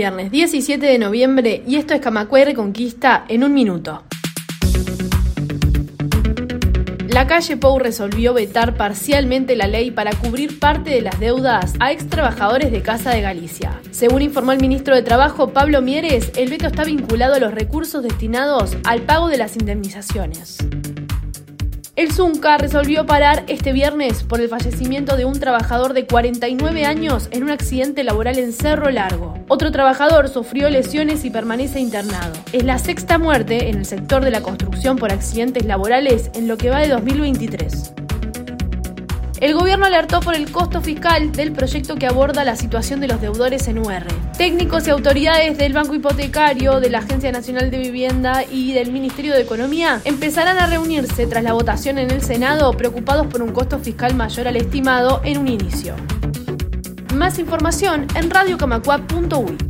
Viernes 17 de noviembre y esto es Camacuay Reconquista en un minuto. La calle Pou resolvió vetar parcialmente la ley para cubrir parte de las deudas a ex trabajadores de Casa de Galicia. Según informó el ministro de Trabajo Pablo Mieres, el veto está vinculado a los recursos destinados al pago de las indemnizaciones. El Zunca resolvió parar este viernes por el fallecimiento de un trabajador de 49 años en un accidente laboral en Cerro Largo. Otro trabajador sufrió lesiones y permanece internado. Es la sexta muerte en el sector de la construcción por accidentes laborales en lo que va de 2023. El gobierno alertó por el costo fiscal del proyecto que aborda la situación de los deudores en UR. Técnicos y autoridades del Banco Hipotecario, de la Agencia Nacional de Vivienda y del Ministerio de Economía empezarán a reunirse tras la votación en el Senado preocupados por un costo fiscal mayor al estimado en un inicio. Más información en radiocamacua.uy.